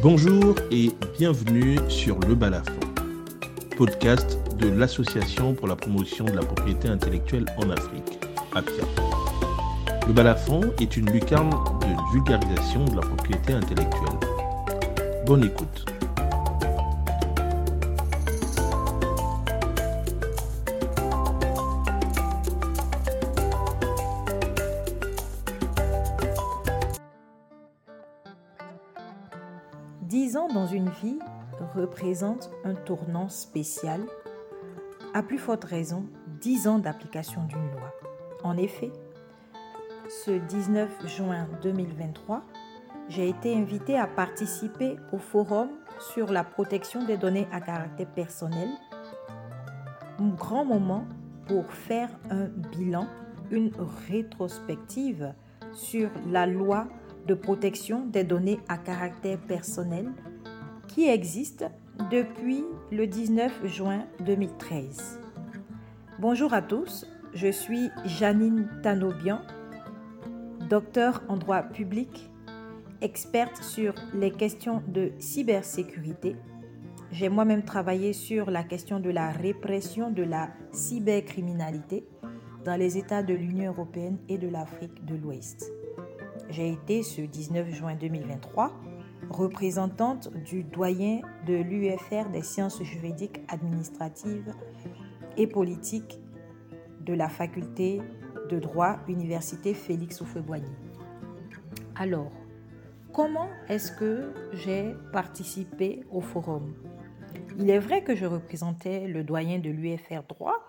Bonjour et bienvenue sur Le Balafon, podcast de l'Association pour la promotion de la propriété intellectuelle en Afrique, APIA. Le Balafon est une lucarne de vulgarisation de la propriété intellectuelle. Bonne écoute. Dix ans dans une vie représente un tournant spécial, à plus forte raison, dix ans d'application d'une loi. En effet, ce 19 juin 2023, j'ai été invité à participer au forum sur la protection des données à caractère personnel. Un grand moment pour faire un bilan, une rétrospective sur la loi de protection des données à caractère personnel qui existe depuis le 19 juin 2013. Bonjour à tous, je suis Janine Tanobian, docteur en droit public, experte sur les questions de cybersécurité. J'ai moi-même travaillé sur la question de la répression de la cybercriminalité dans les États de l'Union européenne et de l'Afrique de l'Ouest j'ai été ce 19 juin 2023 représentante du doyen de l'UFR des sciences juridiques administratives et politiques de la faculté de droit Université Félix Houphouët-Boigny. Alors, comment est-ce que j'ai participé au forum? Il est vrai que je représentais le doyen de l'UFR droit,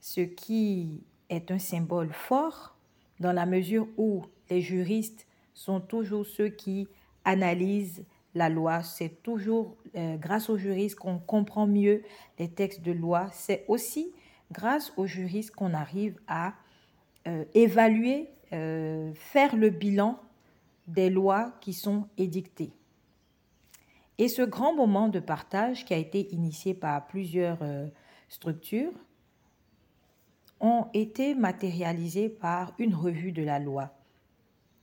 ce qui est un symbole fort dans la mesure où les juristes sont toujours ceux qui analysent la loi. C'est toujours euh, grâce aux juristes qu'on comprend mieux les textes de loi. C'est aussi grâce aux juristes qu'on arrive à euh, évaluer, euh, faire le bilan des lois qui sont édictées. Et ce grand moment de partage qui a été initié par plusieurs structures ont été matérialisés par une revue de la loi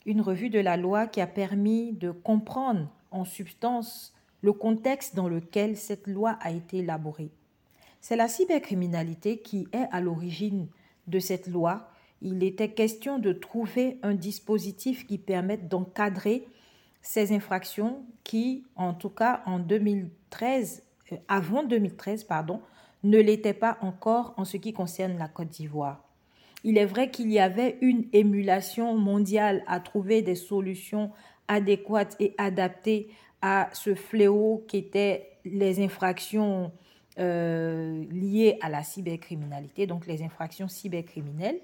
une revue de la loi qui a permis de comprendre en substance le contexte dans lequel cette loi a été élaborée. C'est la cybercriminalité qui est à l'origine de cette loi. Il était question de trouver un dispositif qui permette d'encadrer ces infractions qui, en tout cas en 2013, euh, avant 2013, pardon, ne l'étaient pas encore en ce qui concerne la Côte d'Ivoire. Il est vrai qu'il y avait une émulation mondiale à trouver des solutions adéquates et adaptées à ce fléau qui était les infractions euh, liées à la cybercriminalité, donc les infractions cybercriminelles.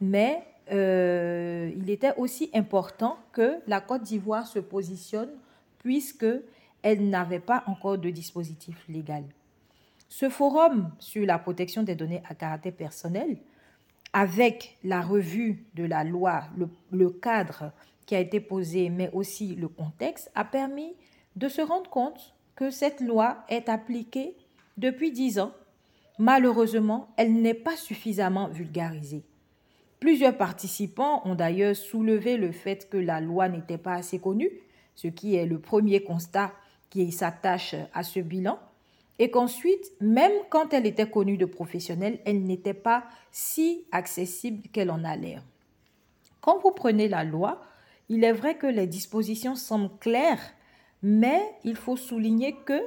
Mais euh, il était aussi important que la Côte d'Ivoire se positionne puisque elle n'avait pas encore de dispositif légal. Ce forum sur la protection des données à caractère personnel avec la revue de la loi, le, cadre qui a été posé, mais aussi le contexte, a permis de se rendre compte que cette loi est appliquée depuis dix ans. Malheureusement, elle n'est pas suffisamment vulgarisée. Plusieurs participants ont d'ailleurs soulevé le fait que la loi n'était pas assez connue, ce qui est le premier constat qui s'attache à ce bilan et qu'ensuite, même quand elle était connue de professionnels, elle n'était pas si accessible qu'elle en a l'air. Quand vous prenez la loi, il est vrai que les dispositions semblent claires, mais il faut souligner que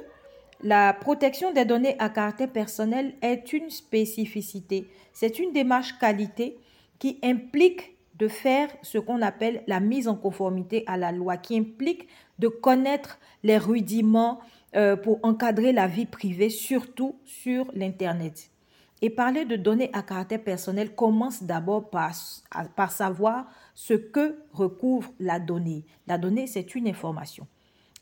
la protection des données à caractère personnel est une spécificité. C'est une démarche qualité qui implique de faire ce qu'on appelle la mise en conformité à la loi, qui implique de connaître les rudiments, euh, pour encadrer la vie privée, surtout sur l'Internet. Et parler de données à caractère personnel commence d'abord par, par savoir ce que recouvre la donnée. La donnée, c'est une information.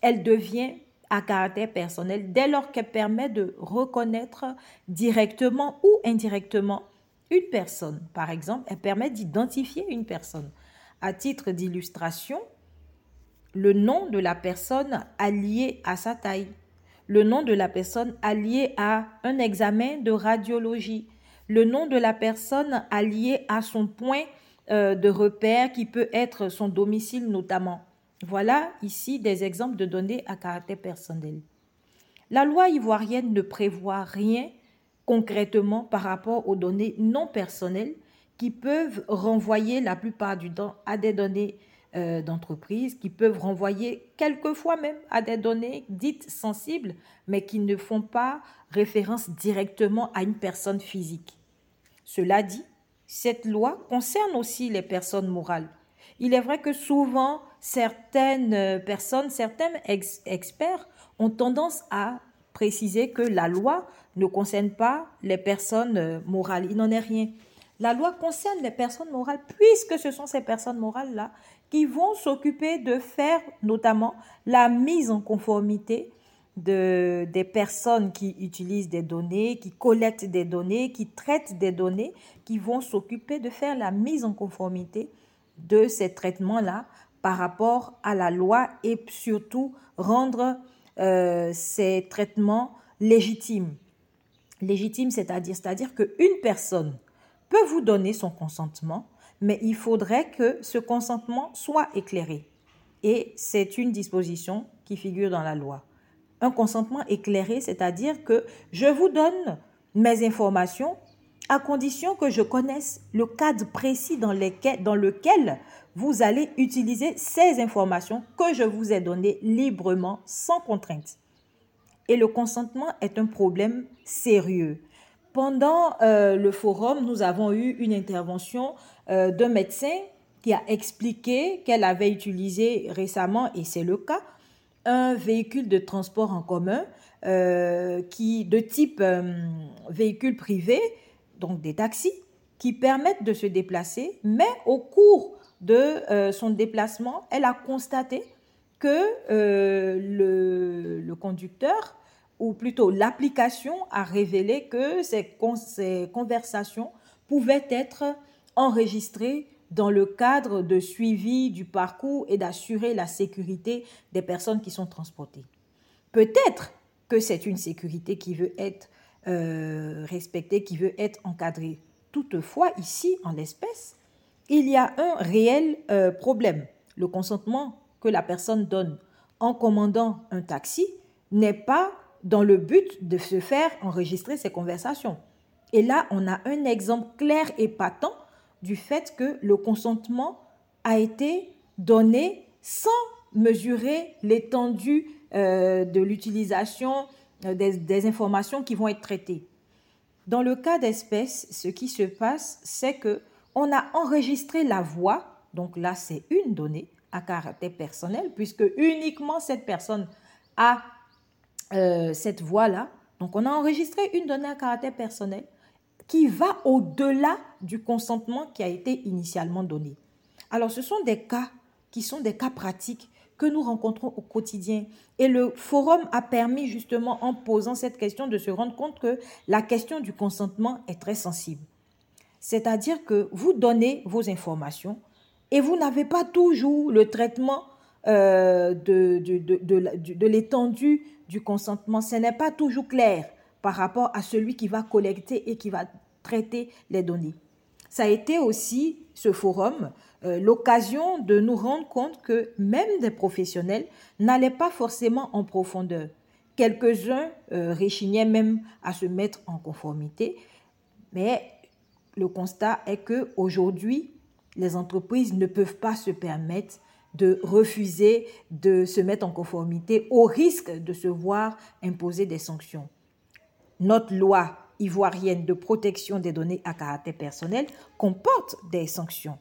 Elle devient à caractère personnel dès lors qu'elle permet de reconnaître directement ou indirectement une personne. Par exemple, elle permet d'identifier une personne. À titre d'illustration, le nom de la personne allié à sa taille, le nom de la personne allié à un examen de radiologie, le nom de la personne allié à son point euh, de repère qui peut être son domicile notamment. Voilà ici des exemples de données à caractère personnel. La loi ivoirienne ne prévoit rien concrètement par rapport aux données non personnelles qui peuvent renvoyer la plupart du temps à des données euh, d'entreprise, qui peuvent renvoyer quelquefois même à des données dites sensibles, mais qui ne font pas référence directement à une personne physique. Cela dit, cette loi concerne aussi les personnes morales. Il est vrai que souvent, certaines personnes, certains experts ont tendance à préciser que la loi ne concerne pas les personnes morales. Il n'en est rien. La loi concerne les personnes morales puisque ce sont ces personnes morales-là qui vont s'occuper de faire notamment la mise en conformité de, des personnes qui utilisent des données, qui collectent des données, qui traitent des données, qui vont s'occuper de faire la mise en conformité de ces traitements-là par rapport à la loi et surtout rendre euh, ces traitements légitimes. Légitimes, c'est-à-dire, c'est-à-dire qu'une personne peut vous donner son consentement mais il faudrait que ce consentement soit éclairé. Et c'est une disposition qui figure dans la loi. Un consentement éclairé, c'est-à-dire que je vous donne mes informations à condition que je connaisse le cadre précis dans, dans lequel vous allez utiliser ces informations que je vous ai données librement, sans contrainte. Et le consentement est un problème sérieux. Pendant euh, le forum, nous avons eu une intervention euh, d'un médecin qui a expliqué qu'elle avait utilisé récemment, et c'est le cas, un véhicule de transport en commun euh, qui, de type véhicule privé, donc des taxis, qui permettent de se déplacer, mais au cours de son déplacement, elle a constaté que le, le conducteur ou plutôt l'application a révélé que ces, conversations pouvaient être enregistrées dans le cadre de suivi du parcours et d'assurer la sécurité des personnes qui sont transportées. Peut-être que c'est une sécurité qui veut être euh, respectée, qui veut être encadrée. Toutefois, ici, en l'espèce, il y a un réel euh, problème. Le consentement que la personne donne en commandant un taxi n'est pas dans le but de se faire enregistrer ces conversations. Et là, on a un exemple clair et patent du fait que le consentement a été donné sans mesurer l'étendue euh, de l'utilisation euh, des, des, informations qui vont être traitées. Dans le cas d'espèce, ce qui se passe, c'est que on a enregistré la voix, donc là c'est une donnée à caractère personnel, puisque uniquement cette personne a euh, cette voix-là. Donc, on a enregistré une donnée à caractère personnel qui va au-delà du consentement qui a été initialement donné. Alors, ce sont des cas qui sont des cas pratiques que nous rencontrons au quotidien. Et le forum a permis justement, en posant cette question, de se rendre compte que la question du consentement est très sensible. C'est-à-dire que vous donnez vos informations et vous n'avez pas toujours le traitement euh, de, de, l'étendue du consentement. Ce n'est pas toujours clair par rapport à celui qui va collecter et qui va traiter les données. Ça a été aussi, ce forum, euh, l'occasion de nous rendre compte que même des professionnels n'allaient pas forcément en profondeur. Quelques-uns euh, réchignaient même à se mettre en conformité, mais le constat est que aujourd'hui, les entreprises ne peuvent pas se permettre de refuser de se mettre en conformité au risque de se voir imposer des sanctions. Notre loi ivoirienne de protection des données à caractère personnel comporte des sanctions.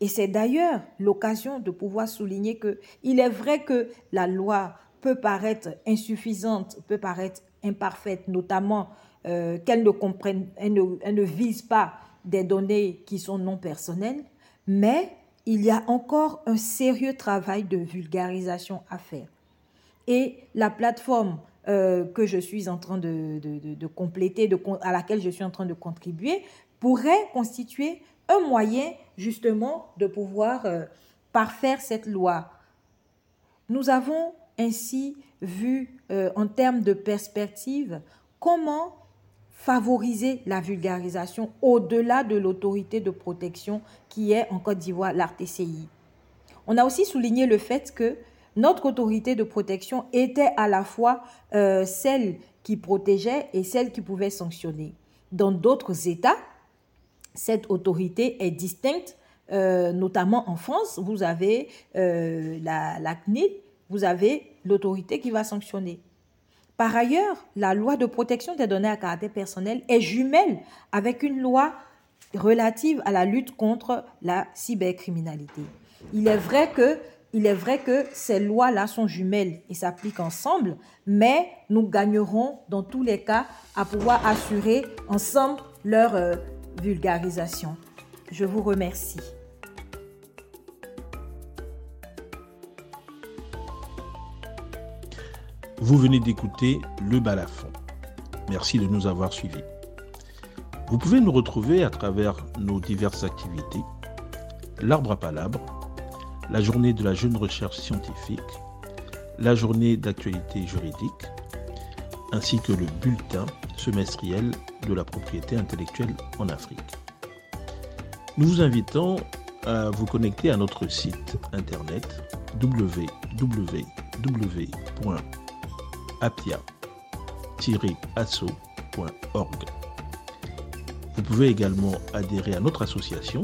Et c'est d'ailleurs l'occasion de pouvoir souligner que il est vrai que la loi peut paraître insuffisante, peut paraître imparfaite, notamment euh, qu'elle ne comprenne, elle ne vise pas des données qui sont non personnelles, mais il y a encore un sérieux travail de vulgarisation à faire. Et la plateforme euh, que je suis en train de, compléter, à laquelle je suis en train de contribuer, pourrait constituer un moyen justement de pouvoir euh, parfaire cette loi. Nous avons ainsi vu euh, en termes de perspective comment favoriser la vulgarisation au-delà de l'autorité de protection qui est en Côte d'Ivoire l'ARTCI. On a aussi souligné le fait que notre autorité de protection était à la fois euh, celle qui protégeait et celle qui pouvait sanctionner. Dans d'autres États, cette autorité est distincte, euh, notamment en France, vous avez euh, la, la CNIL, vous avez l'autorité qui va sanctionner. Par ailleurs, la loi de protection des données à caractère personnel est jumelle avec une loi relative à la lutte contre la cybercriminalité. Il est vrai que il est vrai que ces lois-là sont jumelles et s'appliquent ensemble, mais nous gagnerons dans tous les cas à pouvoir assurer ensemble leur euh, vulgarisation. Je vous remercie. Vous venez d'écouter Le Balafon. Merci de nous avoir suivis. Vous pouvez nous retrouver à travers nos diverses activités, l'arbre à palabre, la journée de la jeune recherche scientifique, la journée d'actualité juridique, ainsi que le bulletin semestriel de la propriété intellectuelle en Afrique. Nous vous invitons à vous connecter à notre site internet www.apia-asso.org. Vous pouvez également adhérer à notre association,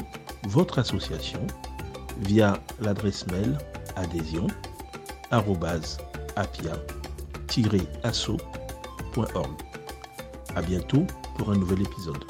votre association, via l'adresse mail adhésion apia-asso.org. À bientôt pour un nouvel épisode.